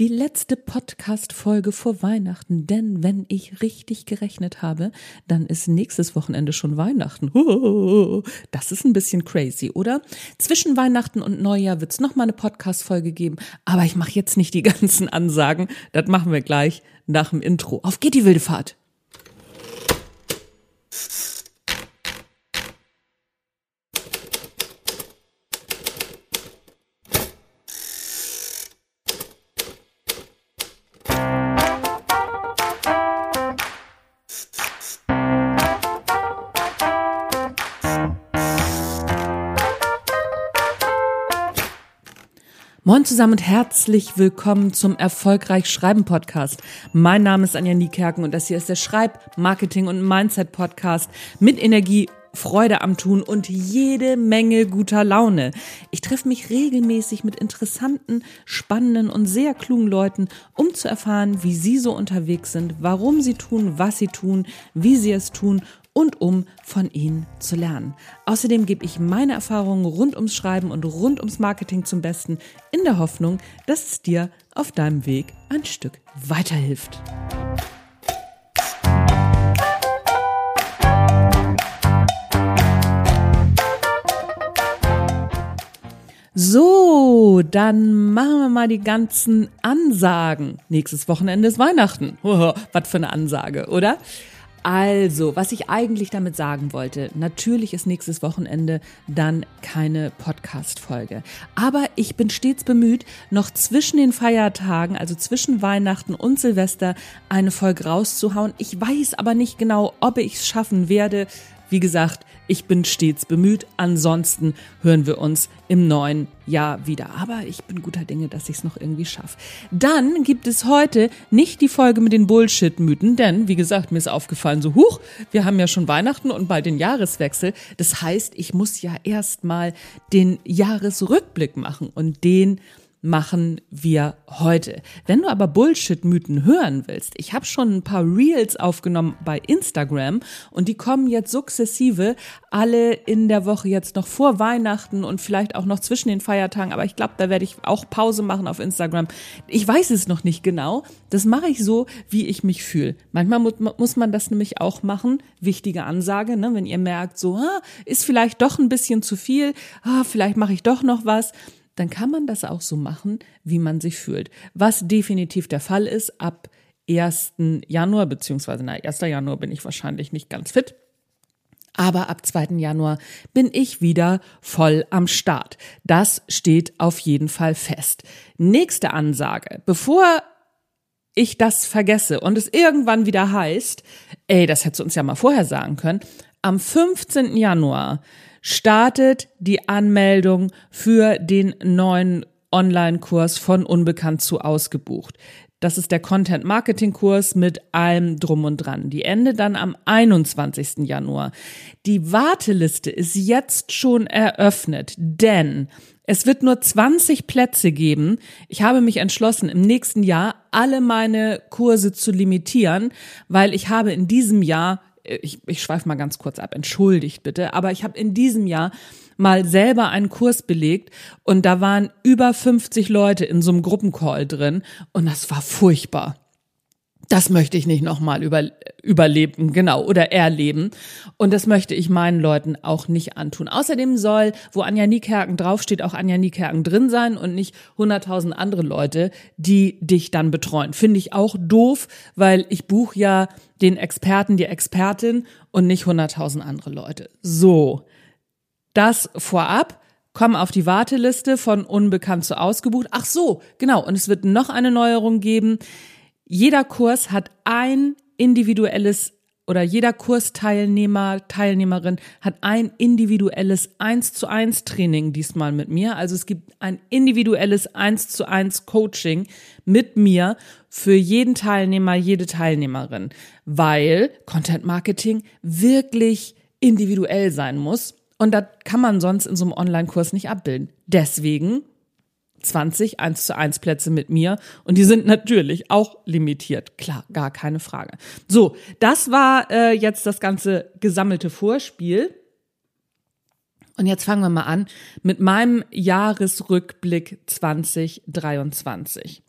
die letzte Podcast-Folge vor Weihnachten. Denn wenn ich richtig gerechnet habe, dann ist nächstes Wochenende schon Weihnachten. Das ist ein bisschen crazy, oder? Zwischen Weihnachten und Neujahr wird es nochmal eine Podcast-Folge geben. Aber ich mache jetzt nicht die ganzen Ansagen. Das machen wir gleich nach dem Intro. Auf geht die wilde Fahrt! Moin zusammen und herzlich willkommen zum Erfolgreich Schreiben Podcast. Mein Name ist Anja Niekerken und das hier ist der Schreib-, Marketing- und Mindset-Podcast mit Energie, Freude am Tun und jede Menge guter Laune. Ich treffe mich regelmäßig mit interessanten, spannenden und sehr klugen Leuten, um zu erfahren, wie sie so unterwegs sind, warum sie tun, was sie tun, wie sie es tun und um von ihnen zu lernen. Außerdem gebe ich meine Erfahrungen rund ums Schreiben und rund ums Marketing zum Besten, in der Hoffnung, dass es dir auf deinem Weg ein Stück weiterhilft. So, dann machen wir mal die ganzen Ansagen. Nächstes Wochenende ist Weihnachten. Was für eine Ansage, oder? Also, was ich eigentlich damit sagen wollte, natürlich ist nächstes Wochenende dann keine Podcast-Folge. Aber ich bin stets bemüht, noch zwischen den Feiertagen, also zwischen Weihnachten und Silvester, eine Folge rauszuhauen. Ich weiß aber nicht genau, ob ich es schaffen werde. Wie gesagt, ich bin stets bemüht. Ansonsten hören wir uns im neuen Jahr wieder. Aber ich bin guter Dinge, dass ich es noch irgendwie schaffe. Dann gibt es heute nicht die Folge mit den Bullshit-Mythen, denn, wie gesagt, mir ist aufgefallen, so huch, wir haben ja schon Weihnachten und bald den Jahreswechsel. Das heißt, ich muss ja erstmal den Jahresrückblick machen und den machen wir heute. Wenn du aber Bullshit-Mythen hören willst, ich habe schon ein paar Reels aufgenommen bei Instagram und die kommen jetzt sukzessive alle in der Woche jetzt noch vor Weihnachten und vielleicht auch noch zwischen den Feiertagen, aber ich glaube, da werde ich auch Pause machen auf Instagram. Ich weiß es noch nicht genau. Das mache ich so, wie ich mich fühle. Manchmal muss man das nämlich auch machen. Wichtige Ansage, ne? wenn ihr merkt, so ah, ist vielleicht doch ein bisschen zu viel, ah, vielleicht mache ich doch noch was dann kann man das auch so machen, wie man sich fühlt. Was definitiv der Fall ist, ab 1. Januar, beziehungsweise na, 1. Januar bin ich wahrscheinlich nicht ganz fit. Aber ab 2. Januar bin ich wieder voll am Start. Das steht auf jeden Fall fest. Nächste Ansage. Bevor ich das vergesse und es irgendwann wieder heißt, ey, das hättest du uns ja mal vorher sagen können, am 15. Januar startet die Anmeldung für den neuen Online-Kurs von Unbekannt zu Ausgebucht. Das ist der Content Marketing Kurs mit allem drum und dran. Die endet dann am 21. Januar. Die Warteliste ist jetzt schon eröffnet, denn es wird nur 20 Plätze geben. Ich habe mich entschlossen, im nächsten Jahr alle meine Kurse zu limitieren, weil ich habe in diesem Jahr ich, ich schweife mal ganz kurz ab, entschuldigt bitte, aber ich habe in diesem Jahr mal selber einen Kurs belegt und da waren über 50 Leute in so einem Gruppencall drin und das war furchtbar das möchte ich nicht nochmal über, überleben, genau, oder erleben. Und das möchte ich meinen Leuten auch nicht antun. Außerdem soll, wo Anja Niekerken draufsteht, auch Anja Niekerken drin sein und nicht 100.000 andere Leute, die dich dann betreuen. Finde ich auch doof, weil ich buche ja den Experten, die Expertin und nicht 100.000 andere Leute. So. Das vorab komm auf die Warteliste von unbekannt zu ausgebucht. Ach so, genau. Und es wird noch eine Neuerung geben. Jeder Kurs hat ein individuelles oder jeder Kursteilnehmer, Teilnehmerin hat ein individuelles 1 zu 1 Training diesmal mit mir. Also es gibt ein individuelles 1 zu 1 Coaching mit mir für jeden Teilnehmer, jede Teilnehmerin, weil Content Marketing wirklich individuell sein muss. Und das kann man sonst in so einem Online-Kurs nicht abbilden. Deswegen 20 1 zu 1 Plätze mit mir und die sind natürlich auch limitiert. Klar, gar keine Frage. So, das war äh, jetzt das ganze gesammelte Vorspiel. Und jetzt fangen wir mal an mit meinem Jahresrückblick 2023.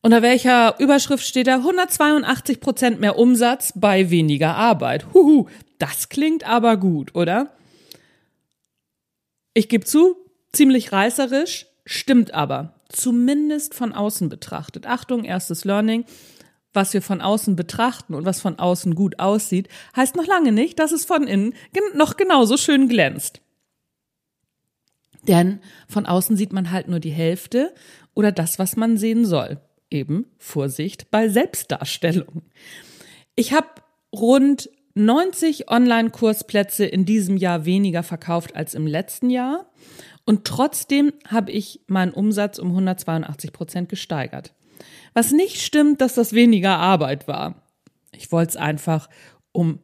Unter welcher Überschrift steht da 182 Prozent mehr Umsatz bei weniger Arbeit? Huhu, das klingt aber gut, oder? Ich gebe zu, ziemlich reißerisch, stimmt aber. Zumindest von außen betrachtet. Achtung, erstes Learning. Was wir von außen betrachten und was von außen gut aussieht, heißt noch lange nicht, dass es von innen noch genauso schön glänzt. Denn von außen sieht man halt nur die Hälfte oder das, was man sehen soll. Eben Vorsicht bei Selbstdarstellung. Ich habe rund 90 Online-Kursplätze in diesem Jahr weniger verkauft als im letzten Jahr. Und trotzdem habe ich meinen Umsatz um 182 Prozent gesteigert. Was nicht stimmt, dass das weniger Arbeit war. Ich wollte es einfach um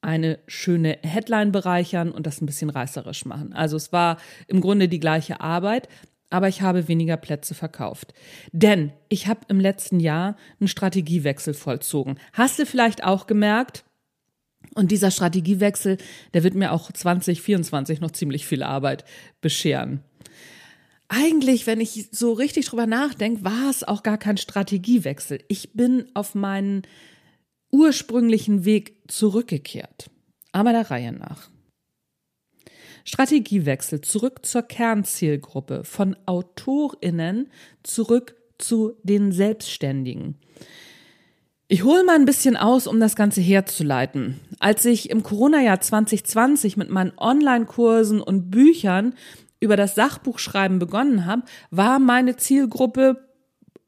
eine schöne Headline bereichern und das ein bisschen reißerisch machen. Also es war im Grunde die gleiche Arbeit, aber ich habe weniger Plätze verkauft. Denn ich habe im letzten Jahr einen Strategiewechsel vollzogen. Hast du vielleicht auch gemerkt? Und dieser Strategiewechsel, der wird mir auch 2024 noch ziemlich viel Arbeit bescheren. Eigentlich, wenn ich so richtig drüber nachdenke, war es auch gar kein Strategiewechsel. Ich bin auf meinen ursprünglichen Weg zurückgekehrt. Aber der Reihe nach. Strategiewechsel zurück zur Kernzielgruppe, von AutorInnen zurück zu den Selbstständigen. Ich hole mal ein bisschen aus, um das Ganze herzuleiten. Als ich im Corona-Jahr 2020 mit meinen Online-Kursen und Büchern über das Sachbuchschreiben begonnen habe, war meine Zielgruppe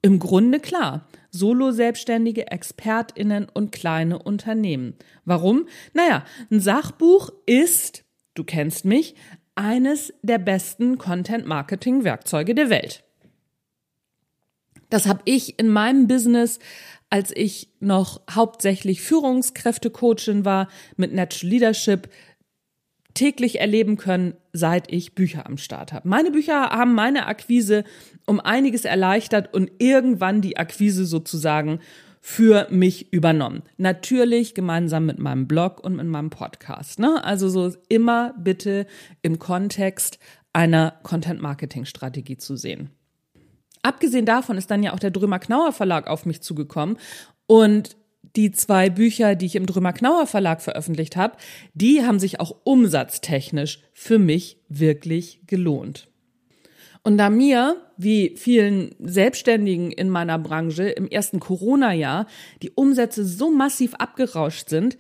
im Grunde klar. Solo-Selbstständige, ExpertInnen und kleine Unternehmen. Warum? Naja, ein Sachbuch ist, du kennst mich, eines der besten Content-Marketing-Werkzeuge der Welt. Das habe ich in meinem Business als ich noch hauptsächlich Führungskräfte-Coachin war mit Natural Leadership, täglich erleben können, seit ich Bücher am Start habe. Meine Bücher haben meine Akquise um einiges erleichtert und irgendwann die Akquise sozusagen für mich übernommen. Natürlich gemeinsam mit meinem Blog und mit meinem Podcast. Ne? Also so immer bitte im Kontext einer Content-Marketing-Strategie zu sehen. Abgesehen davon ist dann ja auch der Drömer Knauer Verlag auf mich zugekommen und die zwei Bücher, die ich im Drömer Knauer Verlag veröffentlicht habe, die haben sich auch umsatztechnisch für mich wirklich gelohnt. Und da mir, wie vielen Selbstständigen in meiner Branche, im ersten Corona-Jahr die Umsätze so massiv abgerauscht sind,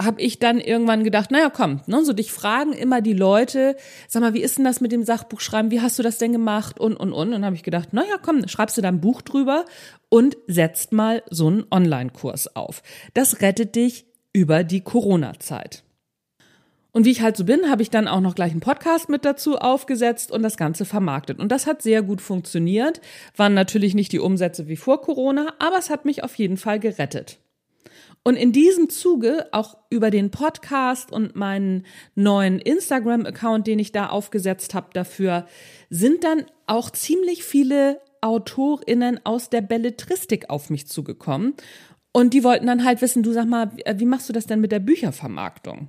habe ich dann irgendwann gedacht, naja, komm, ne, so dich fragen immer die Leute, sag mal, wie ist denn das mit dem Sachbuchschreiben, wie hast du das denn gemacht und, und, und. Und habe ich gedacht, naja, komm, schreibst du da ein Buch drüber und setzt mal so einen Online-Kurs auf. Das rettet dich über die Corona-Zeit. Und wie ich halt so bin, habe ich dann auch noch gleich einen Podcast mit dazu aufgesetzt und das Ganze vermarktet. Und das hat sehr gut funktioniert. Waren natürlich nicht die Umsätze wie vor Corona, aber es hat mich auf jeden Fall gerettet. Und in diesem Zuge, auch über den Podcast und meinen neuen Instagram-Account, den ich da aufgesetzt habe dafür, sind dann auch ziemlich viele AutorInnen aus der Belletristik auf mich zugekommen. Und die wollten dann halt wissen, du sag mal, wie machst du das denn mit der Büchervermarktung?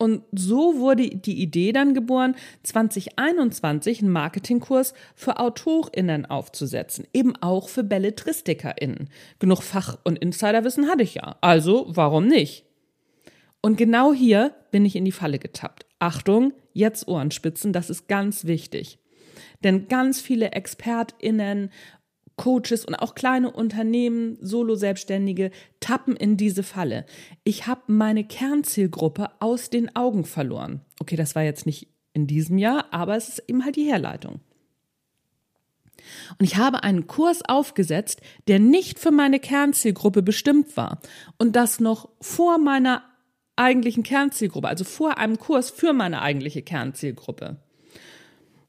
Und so wurde die Idee dann geboren, 2021 einen Marketingkurs für AutorInnen aufzusetzen, eben auch für BelletristikerInnen. Genug Fach- und Insiderwissen hatte ich ja, also warum nicht? Und genau hier bin ich in die Falle getappt. Achtung, jetzt Ohrenspitzen, das ist ganz wichtig. Denn ganz viele ExpertInnen Coaches und auch kleine Unternehmen, Solo-Selbstständige tappen in diese Falle. Ich habe meine Kernzielgruppe aus den Augen verloren. Okay, das war jetzt nicht in diesem Jahr, aber es ist eben halt die Herleitung. Und ich habe einen Kurs aufgesetzt, der nicht für meine Kernzielgruppe bestimmt war. Und das noch vor meiner eigentlichen Kernzielgruppe, also vor einem Kurs für meine eigentliche Kernzielgruppe.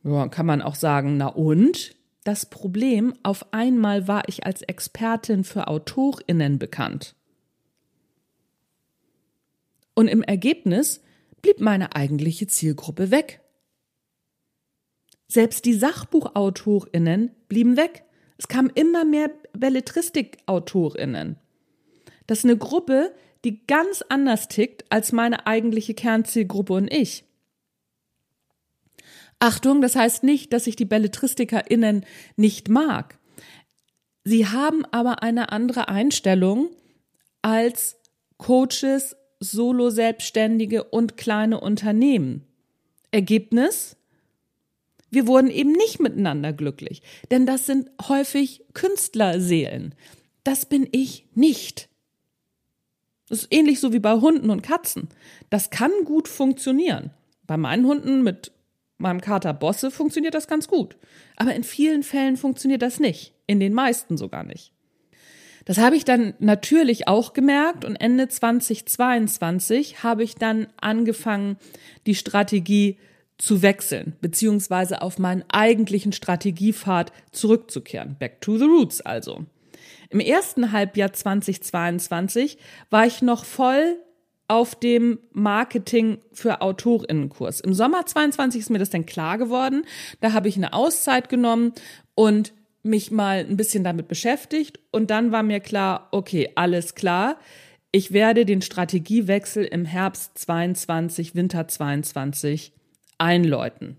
Ja, kann man auch sagen, na und? Das Problem, auf einmal war ich als Expertin für Autorinnen bekannt. Und im Ergebnis blieb meine eigentliche Zielgruppe weg. Selbst die Sachbuchautorinnen blieben weg. Es kamen immer mehr Belletristikautorinnen. Das ist eine Gruppe, die ganz anders tickt als meine eigentliche Kernzielgruppe und ich. Achtung, das heißt nicht, dass ich die BelletristikerInnen nicht mag. Sie haben aber eine andere Einstellung als Coaches, Solo-Selbstständige und kleine Unternehmen. Ergebnis? Wir wurden eben nicht miteinander glücklich, denn das sind häufig Künstlerseelen. Das bin ich nicht. Das ist ähnlich so wie bei Hunden und Katzen. Das kann gut funktionieren. Bei meinen Hunden mit meinem Kater Bosse funktioniert das ganz gut. Aber in vielen Fällen funktioniert das nicht. In den meisten sogar nicht. Das habe ich dann natürlich auch gemerkt und Ende 2022 habe ich dann angefangen, die Strategie zu wechseln, beziehungsweise auf meinen eigentlichen Strategiepfad zurückzukehren. Back to the roots also. Im ersten Halbjahr 2022 war ich noch voll auf dem Marketing für Autorinnenkurs. Im Sommer 22 ist mir das dann klar geworden. Da habe ich eine Auszeit genommen und mich mal ein bisschen damit beschäftigt und dann war mir klar, okay, alles klar. Ich werde den Strategiewechsel im Herbst 22, Winter 22 einläuten.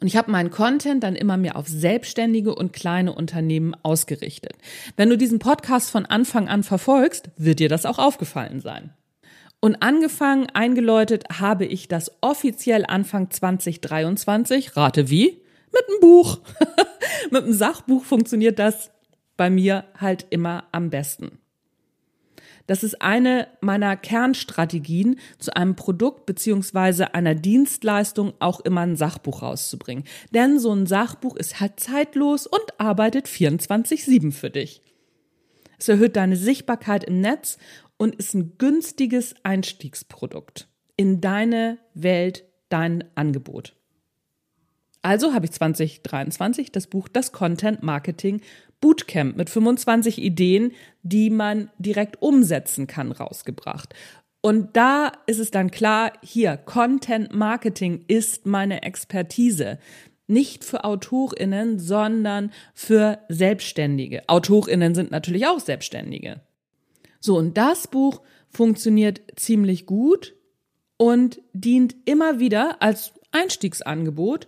Und ich habe meinen Content dann immer mehr auf selbstständige und kleine Unternehmen ausgerichtet. Wenn du diesen Podcast von Anfang an verfolgst, wird dir das auch aufgefallen sein. Und angefangen, eingeläutet habe ich das offiziell Anfang 2023. Rate wie? Mit einem Buch. Mit einem Sachbuch funktioniert das bei mir halt immer am besten. Das ist eine meiner Kernstrategien, zu einem Produkt beziehungsweise einer Dienstleistung auch immer ein Sachbuch rauszubringen. Denn so ein Sachbuch ist halt zeitlos und arbeitet 24-7 für dich. Es erhöht deine Sichtbarkeit im Netz und ist ein günstiges Einstiegsprodukt in deine Welt, dein Angebot. Also habe ich 2023 das Buch Das Content Marketing Bootcamp mit 25 Ideen, die man direkt umsetzen kann, rausgebracht. Und da ist es dann klar, hier, Content Marketing ist meine Expertise. Nicht für AutorInnen, sondern für Selbstständige. AutorInnen sind natürlich auch Selbstständige. So, und das Buch funktioniert ziemlich gut und dient immer wieder als Einstiegsangebot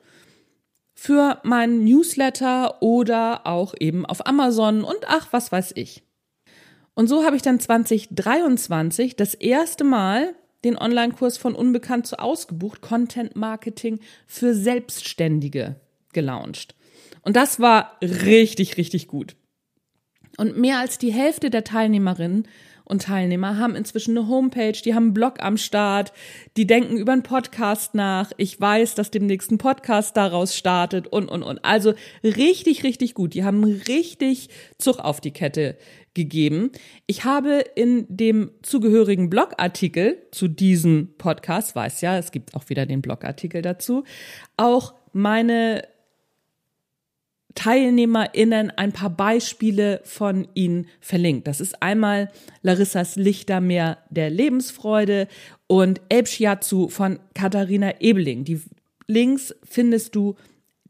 für meinen Newsletter oder auch eben auf Amazon und ach, was weiß ich. Und so habe ich dann 2023 das erste Mal den Online-Kurs von Unbekannt zu ausgebucht, Content Marketing für Selbstständige gelauncht. Und das war richtig, richtig gut. Und mehr als die Hälfte der Teilnehmerinnen und Teilnehmer haben inzwischen eine Homepage, die haben einen Blog am Start, die denken über einen Podcast nach. Ich weiß, dass demnächst ein Podcast daraus startet und, und, und. Also richtig, richtig gut. Die haben richtig Zug auf die Kette gegeben. Ich habe in dem zugehörigen Blogartikel zu diesem Podcast, weiß ja, es gibt auch wieder den Blogartikel dazu, auch meine TeilnehmerInnen ein paar Beispiele von ihnen verlinkt. Das ist einmal Larissas Lichtermeer der Lebensfreude und Elbschiatsu von Katharina Ebeling. Die Links findest du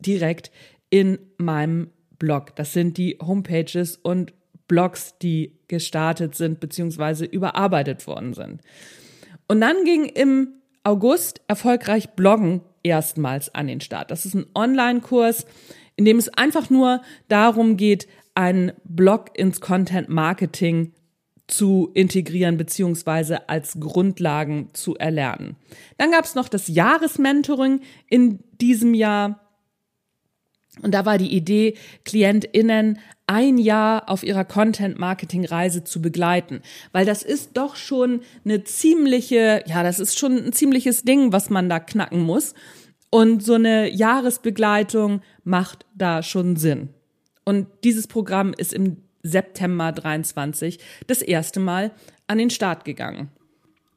direkt in meinem Blog. Das sind die Homepages und Blogs, die gestartet sind bzw. überarbeitet worden sind. Und dann ging im August erfolgreich Bloggen erstmals an den Start. Das ist ein Online-Kurs, in dem es einfach nur darum geht, einen Blog ins Content Marketing zu integrieren beziehungsweise als Grundlagen zu erlernen. Dann gab es noch das Jahresmentoring in diesem Jahr. Und da war die Idee, KlientInnen ein Jahr auf ihrer Content-Marketing-Reise zu begleiten. Weil das ist doch schon eine ziemliche, ja, das ist schon ein ziemliches Ding, was man da knacken muss. Und so eine Jahresbegleitung macht da schon Sinn. Und dieses Programm ist im September 23 das erste Mal an den Start gegangen.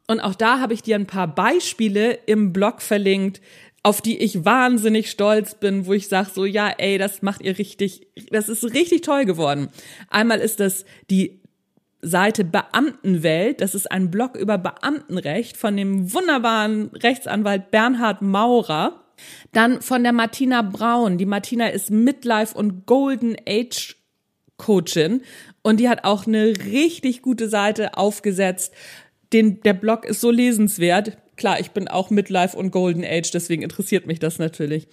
Und auch da habe ich dir ein paar Beispiele im Blog verlinkt, auf die ich wahnsinnig stolz bin, wo ich sage so, ja, ey, das macht ihr richtig, das ist richtig toll geworden. Einmal ist das die Seite Beamtenwelt, das ist ein Blog über Beamtenrecht von dem wunderbaren Rechtsanwalt Bernhard Maurer. Dann von der Martina Braun. Die Martina ist Midlife und Golden Age Coachin und die hat auch eine richtig gute Seite aufgesetzt. Den, der Blog ist so lesenswert. Klar, ich bin auch Midlife und Golden Age, deswegen interessiert mich das natürlich.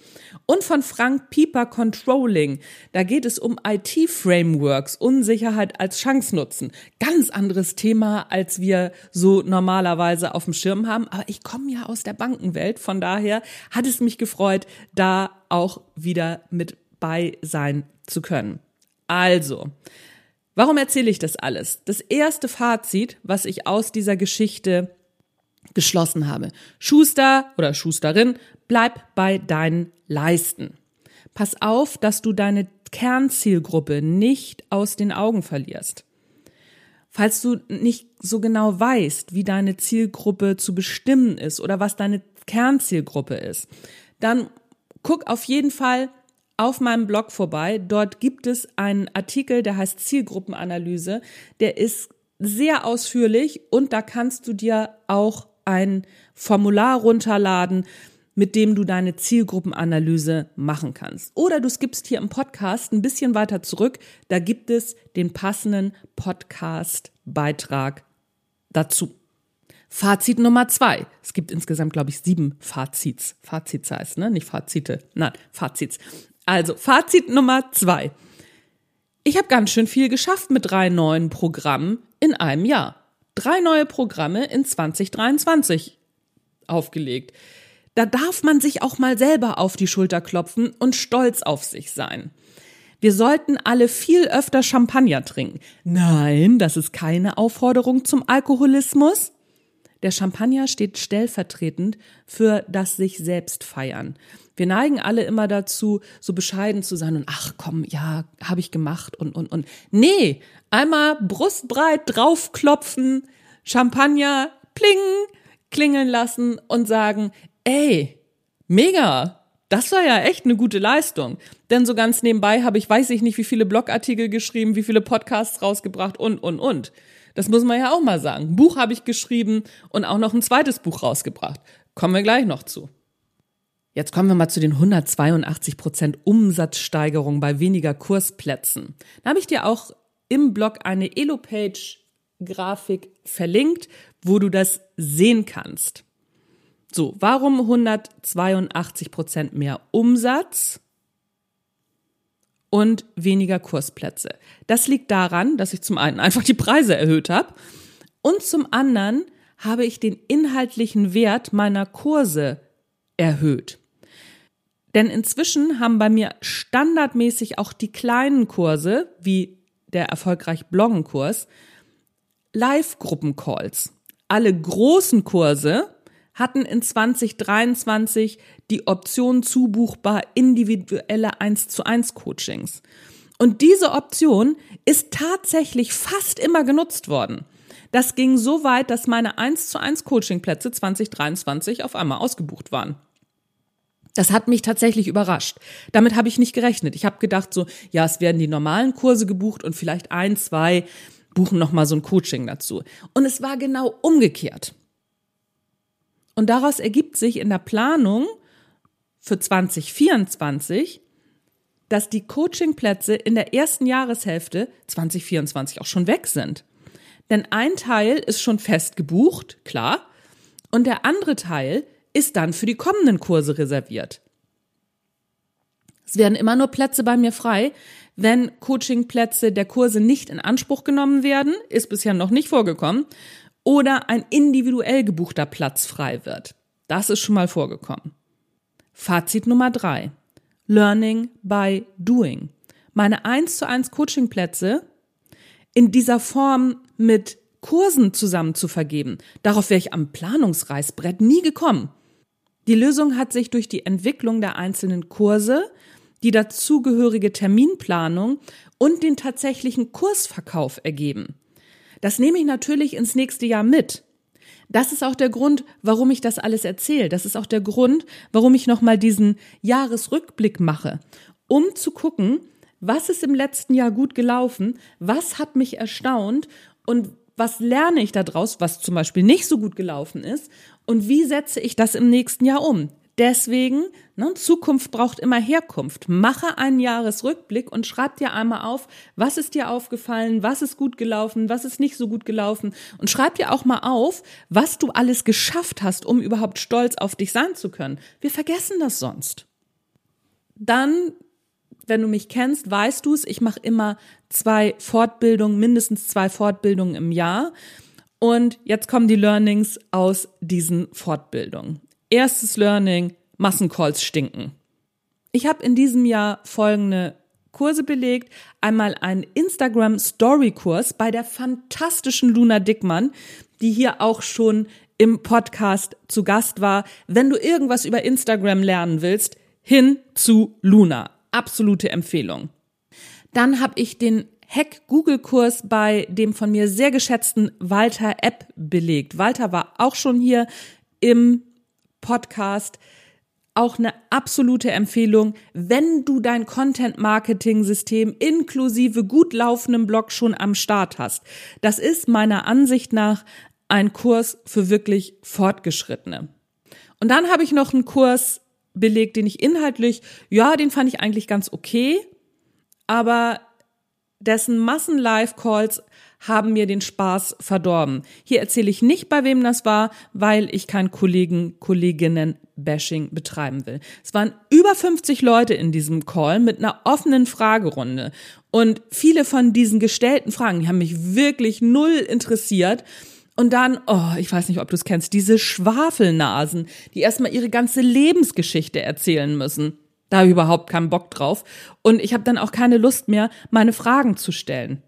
Und von Frank Pieper Controlling. Da geht es um IT-Frameworks, Unsicherheit als Chance nutzen. Ganz anderes Thema, als wir so normalerweise auf dem Schirm haben. Aber ich komme ja aus der Bankenwelt, von daher hat es mich gefreut, da auch wieder mit bei sein zu können. Also, warum erzähle ich das alles? Das erste Fazit, was ich aus dieser Geschichte geschlossen habe. Schuster oder Schusterin, bleib bei deinen Leisten. Pass auf, dass du deine Kernzielgruppe nicht aus den Augen verlierst. Falls du nicht so genau weißt, wie deine Zielgruppe zu bestimmen ist oder was deine Kernzielgruppe ist, dann guck auf jeden Fall auf meinem Blog vorbei. Dort gibt es einen Artikel, der heißt Zielgruppenanalyse. Der ist sehr ausführlich und da kannst du dir auch ein Formular runterladen, mit dem du deine Zielgruppenanalyse machen kannst. Oder du skippst hier im Podcast ein bisschen weiter zurück. Da gibt es den passenden Podcast-Beitrag dazu. Fazit Nummer zwei. Es gibt insgesamt, glaube ich, sieben Fazits. Fazits heißt, ne? Nicht Fazite. Nein, Fazits. Also, Fazit Nummer zwei. Ich habe ganz schön viel geschafft mit drei neuen Programmen in einem Jahr drei neue Programme in 2023 aufgelegt. Da darf man sich auch mal selber auf die Schulter klopfen und stolz auf sich sein. Wir sollten alle viel öfter Champagner trinken. Nein, das ist keine Aufforderung zum Alkoholismus. Der Champagner steht stellvertretend für das sich selbst feiern. Wir neigen alle immer dazu, so bescheiden zu sein und ach komm, ja, habe ich gemacht und und und. Nee, einmal brustbreit draufklopfen, Champagner plingen, klingeln lassen und sagen, ey, mega, das war ja echt eine gute Leistung. Denn so ganz nebenbei habe ich, weiß ich nicht, wie viele Blogartikel geschrieben, wie viele Podcasts rausgebracht und, und, und. Das muss man ja auch mal sagen. Ein Buch habe ich geschrieben und auch noch ein zweites Buch rausgebracht. Kommen wir gleich noch zu. Jetzt kommen wir mal zu den 182 Prozent Umsatzsteigerung bei weniger Kursplätzen. Da habe ich dir auch im Blog eine Elo-Page-Grafik verlinkt, wo du das sehen kannst. So, warum 182 Prozent mehr Umsatz? Und weniger Kursplätze. Das liegt daran, dass ich zum einen einfach die Preise erhöht habe und zum anderen habe ich den inhaltlichen Wert meiner Kurse erhöht. Denn inzwischen haben bei mir standardmäßig auch die kleinen Kurse, wie der erfolgreich Bloggen-Kurs, Live-Gruppen-Calls. Alle großen Kurse hatten in 2023 die Option zubuchbar individuelle 1 zu 1 Coachings. Und diese Option ist tatsächlich fast immer genutzt worden. Das ging so weit, dass meine 1 zu 1 Coachingplätze 2023 auf einmal ausgebucht waren. Das hat mich tatsächlich überrascht. Damit habe ich nicht gerechnet. Ich habe gedacht so, ja, es werden die normalen Kurse gebucht und vielleicht ein, zwei buchen noch mal so ein Coaching dazu. Und es war genau umgekehrt. Und daraus ergibt sich in der Planung für 2024, dass die Coachingplätze in der ersten Jahreshälfte 2024 auch schon weg sind. Denn ein Teil ist schon fest gebucht, klar, und der andere Teil ist dann für die kommenden Kurse reserviert. Es werden immer nur Plätze bei mir frei, wenn Coachingplätze der Kurse nicht in Anspruch genommen werden, ist bisher noch nicht vorgekommen, oder ein individuell gebuchter Platz frei wird. Das ist schon mal vorgekommen. Fazit Nummer drei. Learning by doing. Meine 1 zu 1 Coachingplätze in dieser Form mit Kursen zusammen zu vergeben. Darauf wäre ich am Planungsreißbrett nie gekommen. Die Lösung hat sich durch die Entwicklung der einzelnen Kurse, die dazugehörige Terminplanung und den tatsächlichen Kursverkauf ergeben. Das nehme ich natürlich ins nächste Jahr mit. Das ist auch der Grund, warum ich das alles erzähle. Das ist auch der Grund, warum ich nochmal diesen Jahresrückblick mache, um zu gucken, was ist im letzten Jahr gut gelaufen, was hat mich erstaunt und was lerne ich daraus, was zum Beispiel nicht so gut gelaufen ist und wie setze ich das im nächsten Jahr um. Deswegen, ne, Zukunft braucht immer Herkunft. Mache einen Jahresrückblick und schreib dir einmal auf, was ist dir aufgefallen, was ist gut gelaufen, was ist nicht so gut gelaufen. Und schreib dir auch mal auf, was du alles geschafft hast, um überhaupt stolz auf dich sein zu können. Wir vergessen das sonst. Dann wenn du mich kennst, weißt du es, ich mache immer zwei Fortbildungen, mindestens zwei Fortbildungen im Jahr. Und jetzt kommen die Learnings aus diesen Fortbildungen. Erstes Learning, Massencalls stinken. Ich habe in diesem Jahr folgende Kurse belegt. Einmal einen Instagram Story Kurs bei der fantastischen Luna Dickmann, die hier auch schon im Podcast zu Gast war. Wenn du irgendwas über Instagram lernen willst, hin zu Luna. Absolute Empfehlung. Dann habe ich den Hack Google Kurs bei dem von mir sehr geschätzten Walter App belegt. Walter war auch schon hier im Podcast auch eine absolute Empfehlung, wenn du dein Content-Marketing-System inklusive gut laufendem Blog schon am Start hast. Das ist meiner Ansicht nach ein Kurs für wirklich Fortgeschrittene. Und dann habe ich noch einen Kurs belegt, den ich inhaltlich, ja, den fand ich eigentlich ganz okay, aber dessen Massen-Live-Calls haben mir den Spaß verdorben. Hier erzähle ich nicht, bei wem das war, weil ich kein Kollegen, Kolleginnen-Bashing betreiben will. Es waren über 50 Leute in diesem Call mit einer offenen Fragerunde. Und viele von diesen gestellten Fragen, die haben mich wirklich null interessiert. Und dann, oh, ich weiß nicht, ob du es kennst, diese Schwafelnasen, die erstmal ihre ganze Lebensgeschichte erzählen müssen. Da habe ich überhaupt keinen Bock drauf. Und ich habe dann auch keine Lust mehr, meine Fragen zu stellen.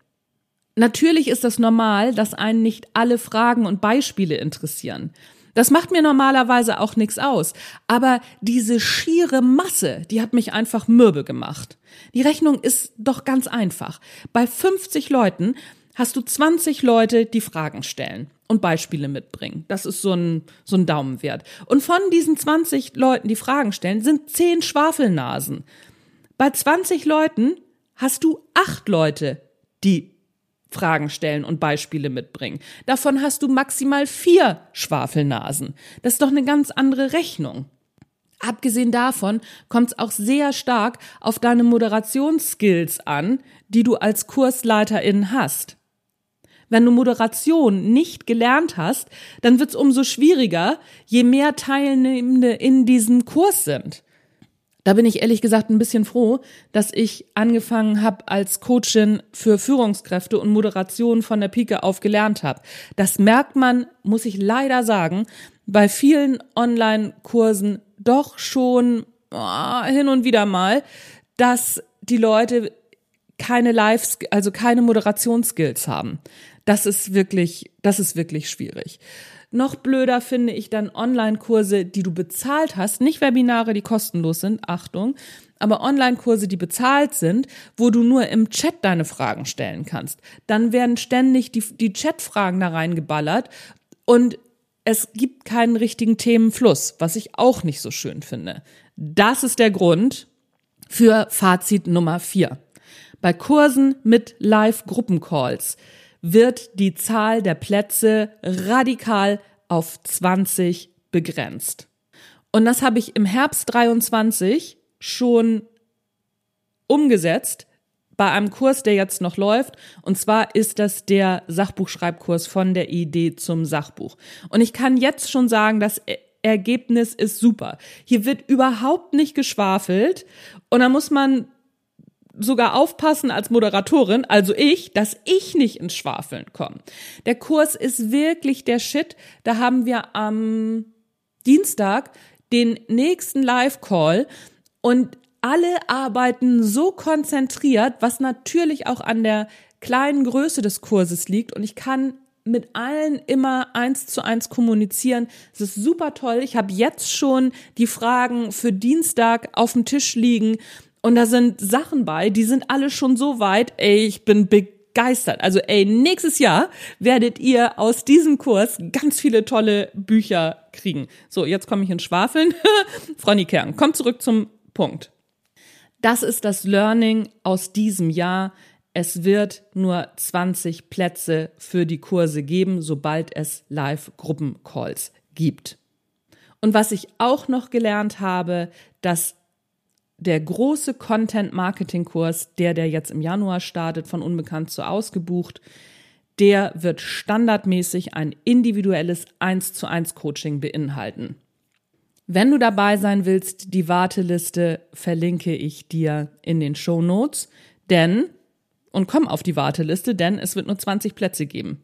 Natürlich ist das normal, dass einen nicht alle Fragen und Beispiele interessieren. Das macht mir normalerweise auch nichts aus. Aber diese schiere Masse, die hat mich einfach mürbe gemacht. Die Rechnung ist doch ganz einfach. Bei 50 Leuten hast du 20 Leute, die Fragen stellen und Beispiele mitbringen. Das ist so ein, so ein Daumenwert. Und von diesen 20 Leuten, die Fragen stellen, sind 10 Schwafelnasen. Bei 20 Leuten hast du 8 Leute, die Fragen stellen und Beispiele mitbringen. Davon hast du maximal vier Schwafelnasen. Das ist doch eine ganz andere Rechnung. Abgesehen davon kommt es auch sehr stark auf deine Moderationsskills an, die du als Kursleiterin hast. Wenn du Moderation nicht gelernt hast, dann wird es umso schwieriger, je mehr Teilnehmende in diesem Kurs sind. Da bin ich ehrlich gesagt ein bisschen froh, dass ich angefangen habe als Coachin für Führungskräfte und Moderation von der Pike auf gelernt habe. Das merkt man, muss ich leider sagen, bei vielen Online-Kursen doch schon oh, hin und wieder mal, dass die Leute keine Live, also keine Moderationsskills haben. Das ist wirklich, das ist wirklich schwierig. Noch blöder finde ich dann Online-Kurse, die du bezahlt hast, nicht Webinare, die kostenlos sind, Achtung, aber Online-Kurse, die bezahlt sind, wo du nur im Chat deine Fragen stellen kannst. Dann werden ständig die, die Chat-Fragen da reingeballert und es gibt keinen richtigen Themenfluss, was ich auch nicht so schön finde. Das ist der Grund für Fazit Nummer vier. Bei Kursen mit Live-Gruppencalls wird die Zahl der Plätze radikal auf 20 begrenzt. Und das habe ich im Herbst 23 schon umgesetzt bei einem Kurs, der jetzt noch läuft. Und zwar ist das der Sachbuchschreibkurs von der Idee zum Sachbuch. Und ich kann jetzt schon sagen, das Ergebnis ist super. Hier wird überhaupt nicht geschwafelt. Und da muss man sogar aufpassen als Moderatorin, also ich, dass ich nicht ins Schwafeln komme. Der Kurs ist wirklich der Shit. Da haben wir am Dienstag den nächsten Live-Call und alle arbeiten so konzentriert, was natürlich auch an der kleinen Größe des Kurses liegt. Und ich kann mit allen immer eins zu eins kommunizieren. Es ist super toll. Ich habe jetzt schon die Fragen für Dienstag auf dem Tisch liegen. Und da sind Sachen bei, die sind alle schon so weit, ey, ich bin begeistert. Also ey, nächstes Jahr werdet ihr aus diesem Kurs ganz viele tolle Bücher kriegen. So, jetzt komme ich ins Schwafeln. Frau Kern, kommt zurück zum Punkt. Das ist das Learning aus diesem Jahr. Es wird nur 20 Plätze für die Kurse geben, sobald es Live-Gruppencalls gibt. Und was ich auch noch gelernt habe, dass der große Content-Marketing-Kurs, der, der jetzt im Januar startet, von unbekannt zu ausgebucht, der wird standardmäßig ein individuelles 1 zu 1 Coaching beinhalten. Wenn du dabei sein willst, die Warteliste verlinke ich dir in den Show Notes, denn, und komm auf die Warteliste, denn es wird nur 20 Plätze geben.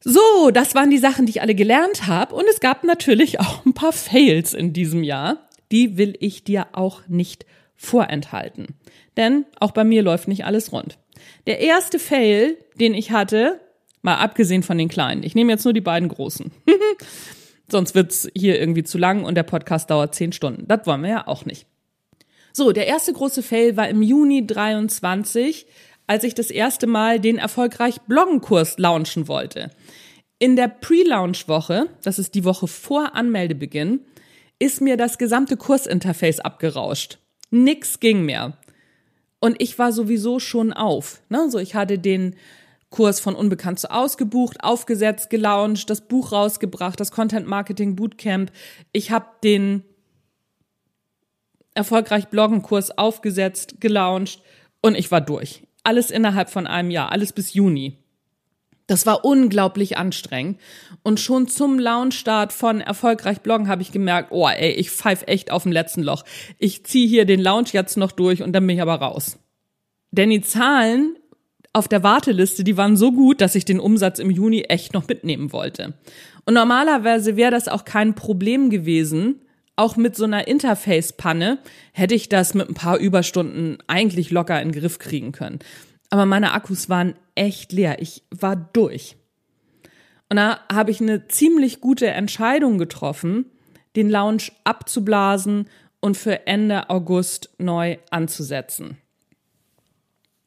So, das waren die Sachen, die ich alle gelernt habe. Und es gab natürlich auch ein paar Fails in diesem Jahr. Die will ich dir auch nicht vorenthalten. Denn auch bei mir läuft nicht alles rund. Der erste Fail, den ich hatte, mal abgesehen von den kleinen, ich nehme jetzt nur die beiden großen. Sonst wird's hier irgendwie zu lang und der Podcast dauert zehn Stunden. Das wollen wir ja auch nicht. So, der erste große Fail war im Juni 23 als ich das erste Mal den erfolgreich Bloggenkurs launchen wollte. In der Pre-Launch-Woche, das ist die Woche vor Anmeldebeginn, ist mir das gesamte Kursinterface abgerauscht. Nix ging mehr. Und ich war sowieso schon auf. Ne? So, ich hatte den Kurs von Unbekannt zu ausgebucht, aufgesetzt, gelauncht, das Buch rausgebracht, das Content Marketing Bootcamp. Ich habe den erfolgreich Bloggenkurs aufgesetzt, gelauncht und ich war durch. Alles innerhalb von einem Jahr, alles bis Juni. Das war unglaublich anstrengend. Und schon zum Launchstart von Erfolgreich Bloggen habe ich gemerkt, oh ey, ich pfeif echt auf dem letzten Loch. Ich ziehe hier den Launch jetzt noch durch und dann bin ich aber raus. Denn die Zahlen auf der Warteliste, die waren so gut, dass ich den Umsatz im Juni echt noch mitnehmen wollte. Und normalerweise wäre das auch kein Problem gewesen, auch mit so einer Interface-Panne hätte ich das mit ein paar Überstunden eigentlich locker in den Griff kriegen können. Aber meine Akkus waren echt leer. Ich war durch. Und da habe ich eine ziemlich gute Entscheidung getroffen, den Lounge abzublasen und für Ende August neu anzusetzen.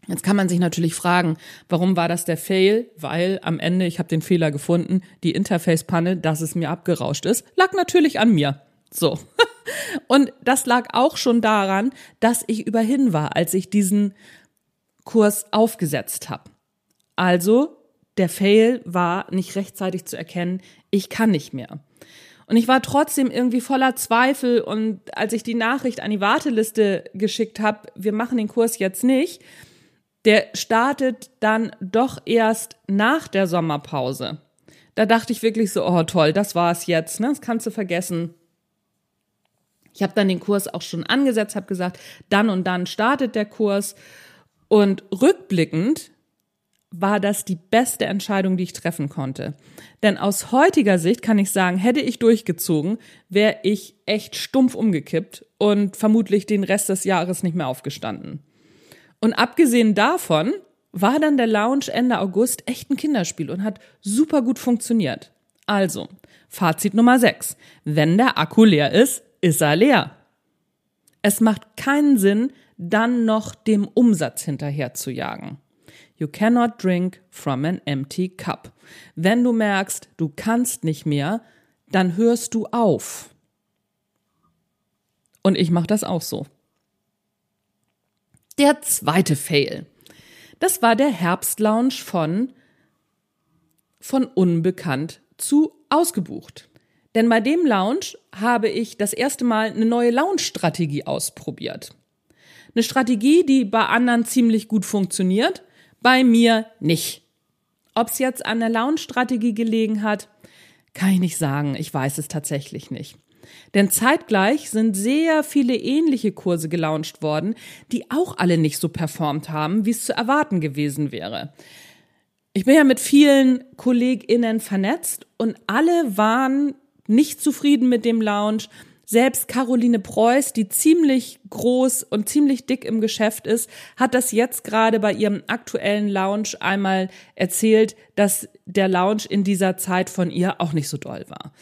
Jetzt kann man sich natürlich fragen, warum war das der Fail? Weil am Ende, ich habe den Fehler gefunden, die Interface-Panne, dass es mir abgerauscht ist, lag natürlich an mir. So. Und das lag auch schon daran, dass ich überhin war, als ich diesen Kurs aufgesetzt habe. Also, der Fail war nicht rechtzeitig zu erkennen, ich kann nicht mehr. Und ich war trotzdem irgendwie voller Zweifel und als ich die Nachricht an die Warteliste geschickt habe, wir machen den Kurs jetzt nicht, der startet dann doch erst nach der Sommerpause. Da dachte ich wirklich so, oh toll, das war's jetzt, ne? Das kannst du vergessen. Ich habe dann den Kurs auch schon angesetzt, habe gesagt, dann und dann startet der Kurs. Und rückblickend war das die beste Entscheidung, die ich treffen konnte. Denn aus heutiger Sicht kann ich sagen, hätte ich durchgezogen, wäre ich echt stumpf umgekippt und vermutlich den Rest des Jahres nicht mehr aufgestanden. Und abgesehen davon war dann der Lounge Ende August echt ein Kinderspiel und hat super gut funktioniert. Also, Fazit Nummer 6. Wenn der Akku leer ist, ist er leer. Es macht keinen Sinn, dann noch dem Umsatz hinterher zu jagen. You cannot drink from an empty cup. Wenn du merkst, du kannst nicht mehr, dann hörst du auf. Und ich mache das auch so. Der zweite Fail. Das war der Herbstlounge von von unbekannt zu ausgebucht. Denn bei dem Lounge habe ich das erste Mal eine neue Lounge-Strategie ausprobiert. Eine Strategie, die bei anderen ziemlich gut funktioniert, bei mir nicht. Ob es jetzt an der Lounge-Strategie gelegen hat, kann ich nicht sagen. Ich weiß es tatsächlich nicht. Denn zeitgleich sind sehr viele ähnliche Kurse gelauncht worden, die auch alle nicht so performt haben, wie es zu erwarten gewesen wäre. Ich bin ja mit vielen KollegInnen vernetzt und alle waren nicht zufrieden mit dem Lounge. Selbst Caroline Preuß, die ziemlich groß und ziemlich dick im Geschäft ist, hat das jetzt gerade bei ihrem aktuellen Lounge einmal erzählt, dass der Lounge in dieser Zeit von ihr auch nicht so doll war.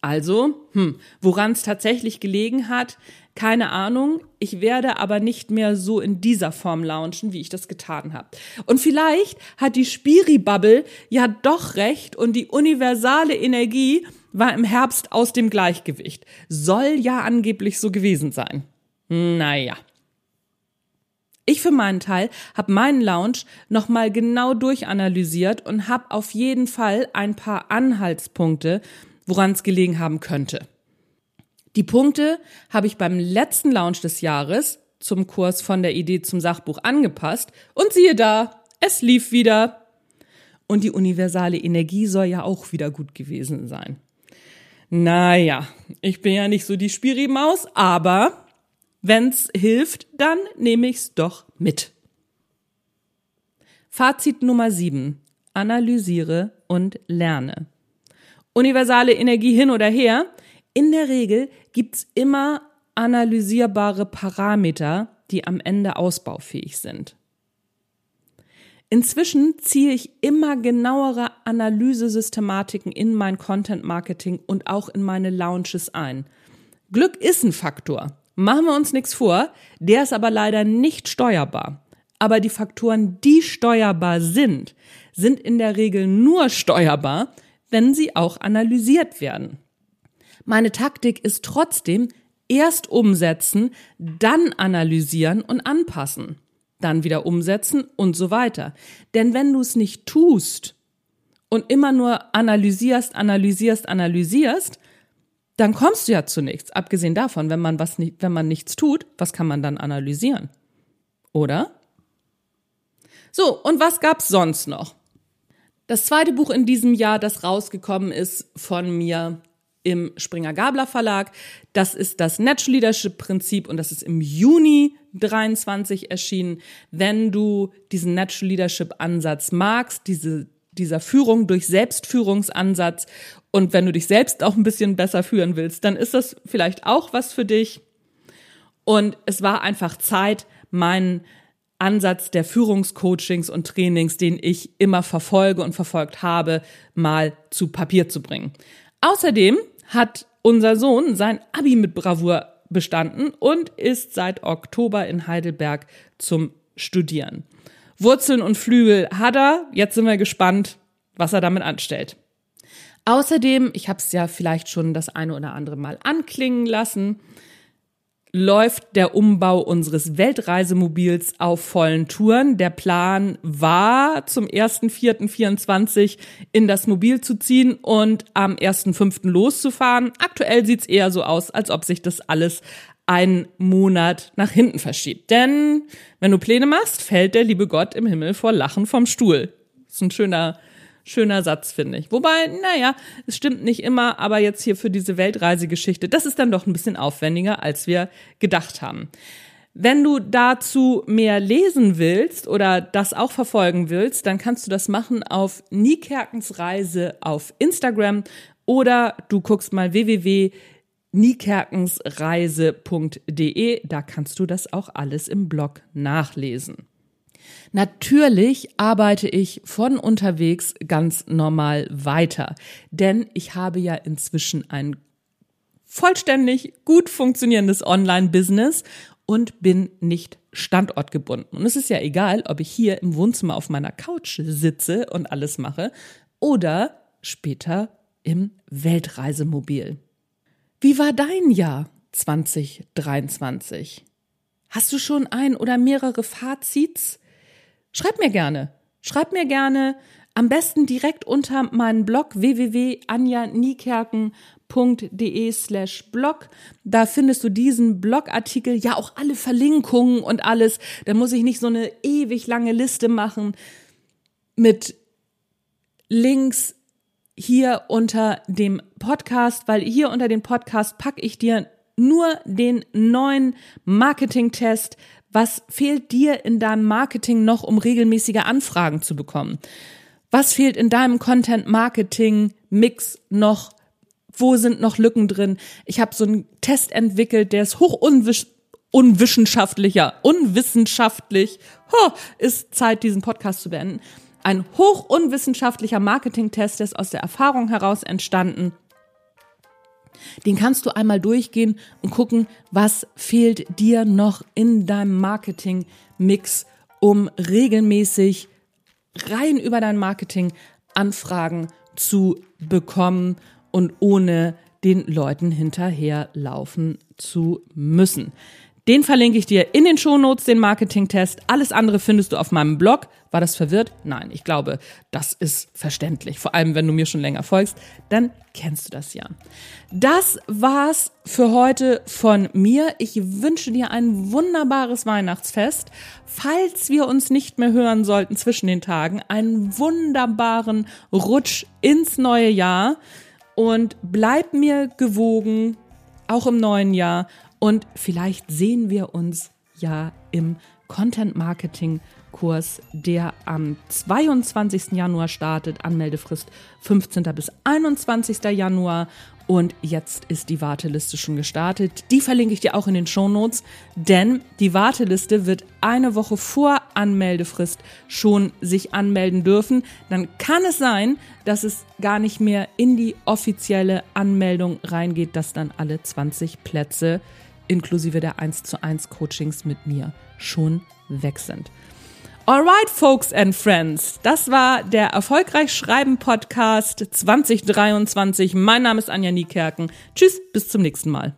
Also, hm, woran es tatsächlich gelegen hat, keine Ahnung. Ich werde aber nicht mehr so in dieser Form launchen, wie ich das getan habe. Und vielleicht hat die Spiri-Bubble ja doch recht und die universale Energie war im Herbst aus dem Gleichgewicht. Soll ja angeblich so gewesen sein. Naja. Ich für meinen Teil habe meinen Lounge nochmal genau durchanalysiert und habe auf jeden Fall ein paar Anhaltspunkte, woran es gelegen haben könnte. Die Punkte habe ich beim letzten Launch des Jahres zum Kurs von der Idee zum Sachbuch angepasst und siehe da, es lief wieder. Und die universale Energie soll ja auch wieder gut gewesen sein. Naja, ich bin ja nicht so die Spiri-Maus, aber wenn's hilft, dann nehme ich's doch mit. Fazit Nummer 7. Analysiere und lerne. Universale Energie hin oder her. In der Regel gibt's immer analysierbare Parameter, die am Ende ausbaufähig sind. Inzwischen ziehe ich immer genauere Analysesystematiken in mein Content Marketing und auch in meine Launches ein. Glück ist ein Faktor. Machen wir uns nichts vor, der ist aber leider nicht steuerbar. Aber die Faktoren, die steuerbar sind, sind in der Regel nur steuerbar, wenn sie auch analysiert werden. Meine Taktik ist trotzdem erst umsetzen, dann analysieren und anpassen dann wieder umsetzen und so weiter. Denn wenn du es nicht tust und immer nur analysierst, analysierst, analysierst, dann kommst du ja zu nichts. Abgesehen davon, wenn man was nicht, wenn man nichts tut, was kann man dann analysieren? Oder? So, und was gab's sonst noch? Das zweite Buch in diesem Jahr, das rausgekommen ist von mir, im Springer Gabler Verlag. Das ist das Natural Leadership Prinzip und das ist im Juni 23 erschienen. Wenn du diesen Natural Leadership Ansatz magst, diese, dieser Führung durch Selbstführungsansatz und wenn du dich selbst auch ein bisschen besser führen willst, dann ist das vielleicht auch was für dich. Und es war einfach Zeit, meinen Ansatz der Führungscoachings und Trainings, den ich immer verfolge und verfolgt habe, mal zu Papier zu bringen. Außerdem hat unser Sohn sein Abi mit Bravour bestanden und ist seit Oktober in Heidelberg zum Studieren. Wurzeln und Flügel hat er. Jetzt sind wir gespannt, was er damit anstellt. Außerdem, ich habe es ja vielleicht schon das eine oder andere Mal anklingen lassen, läuft der Umbau unseres Weltreisemobils auf vollen Touren. Der Plan war, zum 1.4.24 in das Mobil zu ziehen und am 1.5. loszufahren. Aktuell sieht's eher so aus, als ob sich das alles einen Monat nach hinten verschiebt. Denn wenn du Pläne machst, fällt der liebe Gott im Himmel vor Lachen vom Stuhl. Das ist ein schöner Schöner Satz, finde ich. Wobei, naja, es stimmt nicht immer, aber jetzt hier für diese Weltreisegeschichte, das ist dann doch ein bisschen aufwendiger, als wir gedacht haben. Wenn du dazu mehr lesen willst oder das auch verfolgen willst, dann kannst du das machen auf Niekerkens Reise auf Instagram oder du guckst mal www.niekerkensreise.de, da kannst du das auch alles im Blog nachlesen. Natürlich arbeite ich von unterwegs ganz normal weiter, denn ich habe ja inzwischen ein vollständig gut funktionierendes Online-Business und bin nicht standortgebunden. Und es ist ja egal, ob ich hier im Wohnzimmer auf meiner Couch sitze und alles mache oder später im Weltreisemobil. Wie war dein Jahr 2023? Hast du schon ein oder mehrere Fazits? Schreib mir gerne. Schreib mir gerne am besten direkt unter meinen Blog www.anjaniekerken.de slash blog. Da findest du diesen Blogartikel, ja auch alle Verlinkungen und alles. Da muss ich nicht so eine ewig lange Liste machen mit Links hier unter dem Podcast, weil hier unter dem Podcast packe ich dir nur den neuen Marketing-Test was fehlt dir in deinem Marketing noch, um regelmäßige Anfragen zu bekommen? Was fehlt in deinem Content-Marketing-Mix noch? Wo sind noch Lücken drin? Ich habe so einen Test entwickelt, der ist hoch unwissenschaftlicher, unwissenschaftlich. Ho, ist Zeit, diesen Podcast zu beenden. Ein hoch unwissenschaftlicher Marketing-Test, der ist aus der Erfahrung heraus entstanden. Den kannst du einmal durchgehen und gucken, was fehlt dir noch in deinem Marketing-Mix, um regelmäßig rein über dein Marketing Anfragen zu bekommen und ohne den Leuten hinterherlaufen zu müssen. Den verlinke ich dir in den Shownotes, den Marketing-Test. Alles andere findest du auf meinem Blog. War das verwirrt? Nein, ich glaube, das ist verständlich. Vor allem, wenn du mir schon länger folgst, dann kennst du das ja. Das war's für heute von mir. Ich wünsche dir ein wunderbares Weihnachtsfest. Falls wir uns nicht mehr hören sollten zwischen den Tagen, einen wunderbaren Rutsch ins neue Jahr und bleib mir gewogen, auch im neuen Jahr. Und vielleicht sehen wir uns ja im Content Marketing Kurs, der am 22. Januar startet. Anmeldefrist 15. bis 21. Januar. Und jetzt ist die Warteliste schon gestartet. Die verlinke ich dir auch in den Show Notes, denn die Warteliste wird eine Woche vor Anmeldefrist schon sich anmelden dürfen. Dann kann es sein, dass es gar nicht mehr in die offizielle Anmeldung reingeht, dass dann alle 20 Plätze inklusive der 1 zu 1 Coachings mit mir schon weg sind. Alright, folks and friends, das war der Erfolgreich Schreiben Podcast 2023. Mein Name ist Anja Niekerken. Tschüss, bis zum nächsten Mal.